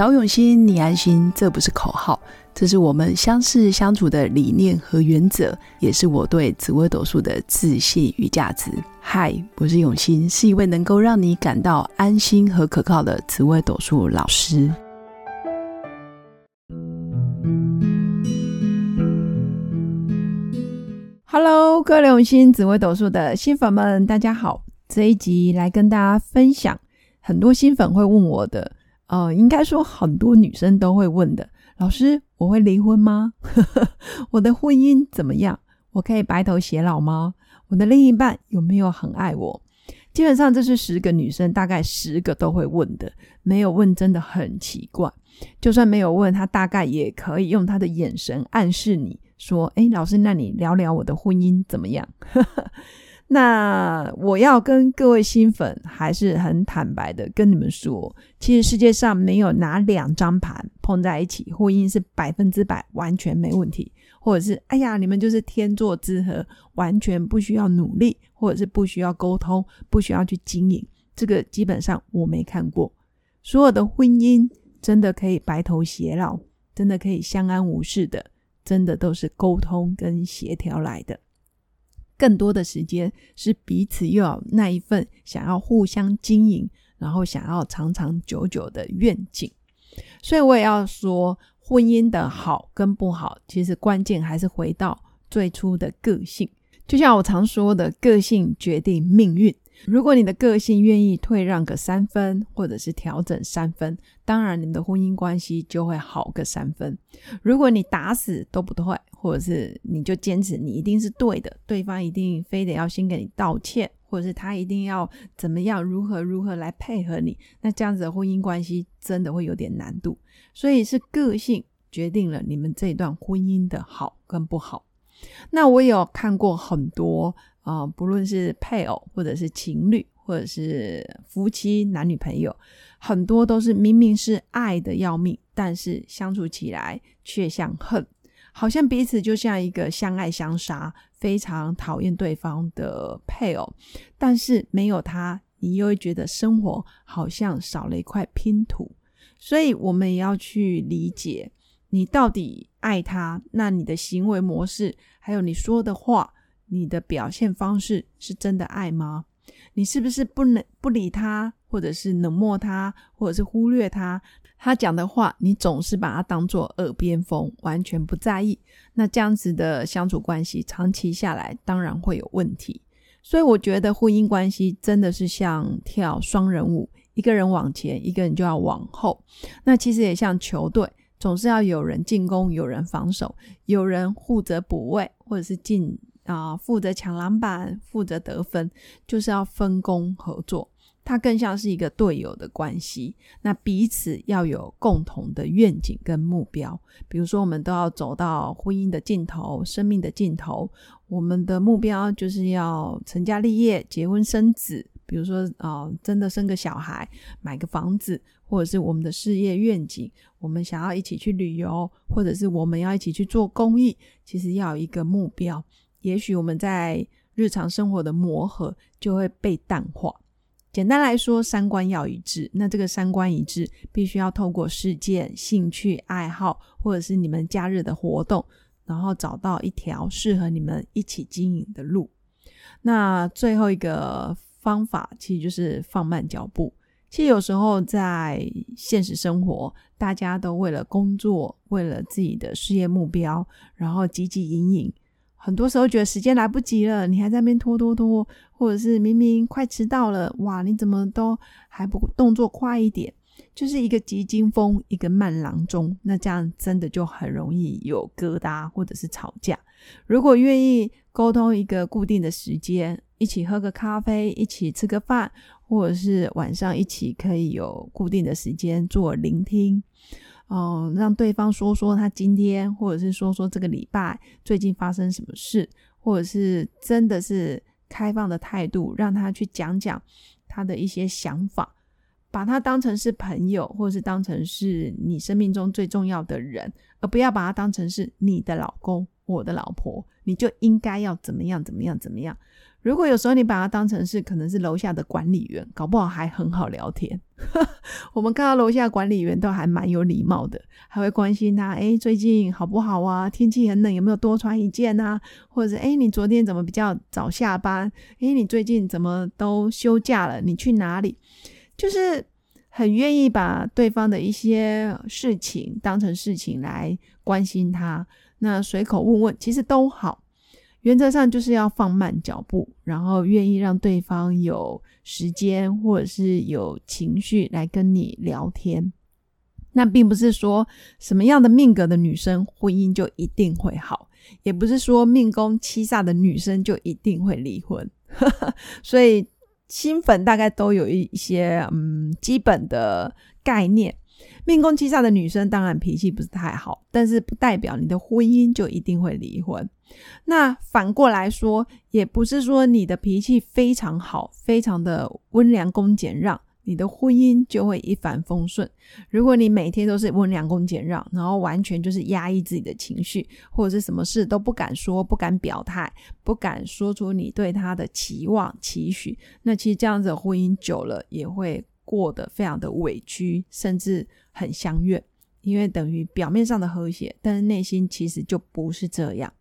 找永新，你安心，这不是口号，这是我们相识相处的理念和原则，也是我对紫微斗数的自信与价值。嗨，我是永新，是一位能够让你感到安心和可靠的紫微斗数老师。Hello，各位永新紫微斗数的新粉们，大家好！这一集来跟大家分享，很多新粉会问我的。呃，应该说很多女生都会问的，老师，我会离婚吗？我的婚姻怎么样？我可以白头偕老吗？我的另一半有没有很爱我？基本上这是十个女生大概十个都会问的，没有问真的很奇怪。就算没有问，她大概也可以用她的眼神暗示你说：“哎，老师，那你聊聊我的婚姻怎么样？” 那我要跟各位新粉还是很坦白的跟你们说，其实世界上没有哪两张盘碰在一起，婚姻是百分之百完全没问题，或者是哎呀你们就是天作之合，完全不需要努力，或者是不需要沟通，不需要去经营，这个基本上我没看过。所有的婚姻真的可以白头偕老，真的可以相安无事的，真的都是沟通跟协调来的。更多的时间是彼此又有那一份想要互相经营，然后想要长长久久的愿景。所以我也要说，婚姻的好跟不好，其实关键还是回到最初的个性。就像我常说的，个性决定命运。如果你的个性愿意退让个三分，或者是调整三分，当然你们的婚姻关系就会好个三分。如果你打死都不退，或者是你就坚持你一定是对的，对方一定非得要先给你道歉，或者是他一定要怎么样如何如何来配合你，那这样子的婚姻关系真的会有点难度。所以是个性决定了你们这一段婚姻的好跟不好。那我有看过很多。啊，不论是配偶，或者是情侣，或者是夫妻、男女朋友，很多都是明明是爱的要命，但是相处起来却像恨，好像彼此就像一个相爱相杀、非常讨厌对方的配偶，但是没有他，你又会觉得生活好像少了一块拼图。所以，我们也要去理解，你到底爱他，那你的行为模式，还有你说的话。你的表现方式是真的爱吗？你是不是不能不理他，或者是冷漠他，或者是忽略他？他讲的话，你总是把他当做耳边风，完全不在意。那这样子的相处关系，长期下来当然会有问题。所以我觉得婚姻关系真的是像跳双人舞，一个人往前，一个人就要往后。那其实也像球队，总是要有人进攻，有人防守，有人负责补位，或者是进。啊，负责抢篮板，负责得分，就是要分工合作。它更像是一个队友的关系。那彼此要有共同的愿景跟目标。比如说，我们都要走到婚姻的尽头，生命的尽头。我们的目标就是要成家立业，结婚生子。比如说，啊，真的生个小孩，买个房子，或者是我们的事业愿景，我们想要一起去旅游，或者是我们要一起去做公益。其实要有一个目标。也许我们在日常生活的磨合就会被淡化。简单来说，三观要一致。那这个三观一致，必须要透过事件、兴趣、爱好，或者是你们假日的活动，然后找到一条适合你们一起经营的路。那最后一个方法，其实就是放慢脚步。其实有时候在现实生活，大家都为了工作，为了自己的事业目标，然后汲汲营营。很多时候觉得时间来不及了，你还在那边拖拖拖，或者是明明快迟到了，哇，你怎么都还不动作快一点？就是一个急惊风，一个慢郎中，那这样真的就很容易有疙瘩或者是吵架。如果愿意沟通一个固定的时间，一起喝个咖啡，一起吃个饭，或者是晚上一起可以有固定的时间做聆听。哦，让对方说说他今天，或者是说说这个礼拜最近发生什么事，或者是真的是开放的态度，让他去讲讲他的一些想法，把他当成是朋友，或者是当成是你生命中最重要的人，而不要把他当成是你的老公、我的老婆，你就应该要怎么样、怎么样、怎么样。如果有时候你把他当成是可能是楼下的管理员，搞不好还很好聊天。我们看到楼下管理员都还蛮有礼貌的，还会关心他，哎，最近好不好啊？天气很冷，有没有多穿一件啊？或者是，哎，你昨天怎么比较早下班？哎，你最近怎么都休假了？你去哪里？就是很愿意把对方的一些事情当成事情来关心他。那随口问问，其实都好。原则上就是要放慢脚步，然后愿意让对方有时间或者是有情绪来跟你聊天。那并不是说什么样的命格的女生婚姻就一定会好，也不是说命宫七煞的女生就一定会离婚。所以新粉大概都有一些嗯基本的概念。命宫七煞的女生当然脾气不是太好，但是不代表你的婚姻就一定会离婚。那反过来说，也不是说你的脾气非常好，非常的温良恭俭让，你的婚姻就会一帆风顺。如果你每天都是温良恭俭让，然后完全就是压抑自己的情绪，或者是什么事都不敢说、不敢表态、不敢说出你对他的期望、期许，那其实这样子婚姻久了也会过得非常的委屈，甚至很相怨，因为等于表面上的和谐，但是内心其实就不是这样。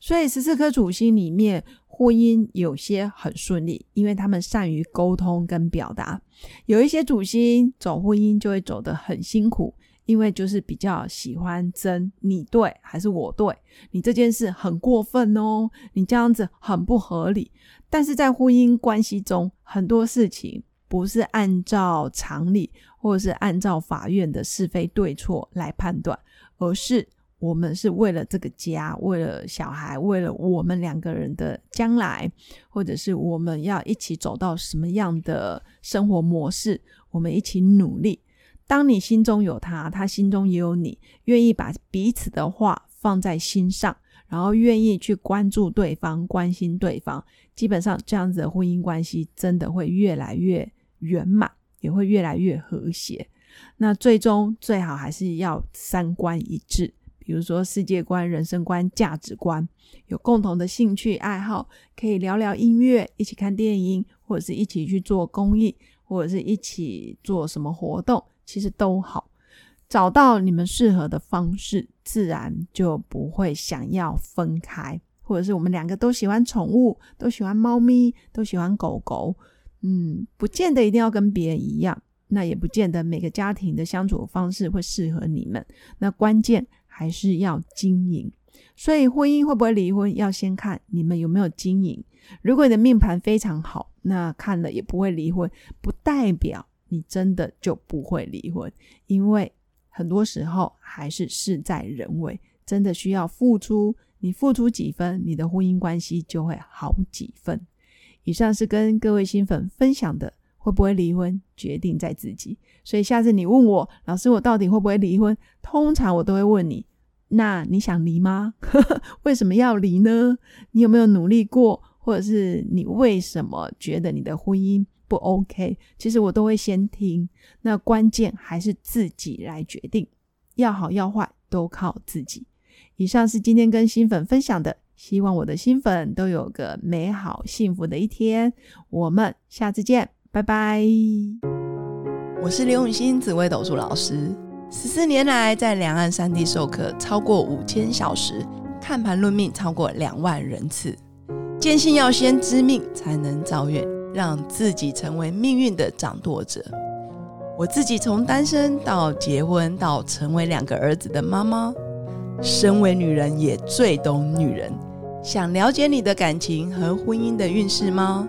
所以十四颗主星里面，婚姻有些很顺利，因为他们善于沟通跟表达；有一些主星走婚姻就会走得很辛苦，因为就是比较喜欢争你对还是我对，你这件事很过分哦，你这样子很不合理。但是在婚姻关系中，很多事情不是按照常理或者是按照法院的是非对错来判断，而是。我们是为了这个家，为了小孩，为了我们两个人的将来，或者是我们要一起走到什么样的生活模式，我们一起努力。当你心中有他，他心中也有你，愿意把彼此的话放在心上，然后愿意去关注对方、关心对方，基本上这样子的婚姻关系真的会越来越圆满，也会越来越和谐。那最终最好还是要三观一致。比如说世界观、人生观、价值观，有共同的兴趣爱好，可以聊聊音乐，一起看电影，或者是一起去做公益，或者是一起做什么活动，其实都好。找到你们适合的方式，自然就不会想要分开。或者是我们两个都喜欢宠物，都喜欢猫咪，都喜欢狗狗，嗯，不见得一定要跟别人一样，那也不见得每个家庭的相处方式会适合你们。那关键。还是要经营，所以婚姻会不会离婚，要先看你们有没有经营。如果你的命盘非常好，那看了也不会离婚，不代表你真的就不会离婚，因为很多时候还是事在人为，真的需要付出。你付出几分，你的婚姻关系就会好几分。以上是跟各位新粉分享的。会不会离婚，决定在自己。所以下次你问我，老师，我到底会不会离婚？通常我都会问你，那你想离吗？为什么要离呢？你有没有努力过？或者是你为什么觉得你的婚姻不 OK？其实我都会先听。那关键还是自己来决定，要好要坏都靠自己。以上是今天跟新粉分享的，希望我的新粉都有个美好幸福的一天。我们下次见。拜拜！我是刘永新紫微斗数老师，十四年来在两岸三地授课超过五千小时，看盘论命超过两万人次，坚信要先知命才能造运，让自己成为命运的掌舵者。我自己从单身到结婚，到成为两个儿子的妈妈，身为女人也最懂女人。想了解你的感情和婚姻的运势吗？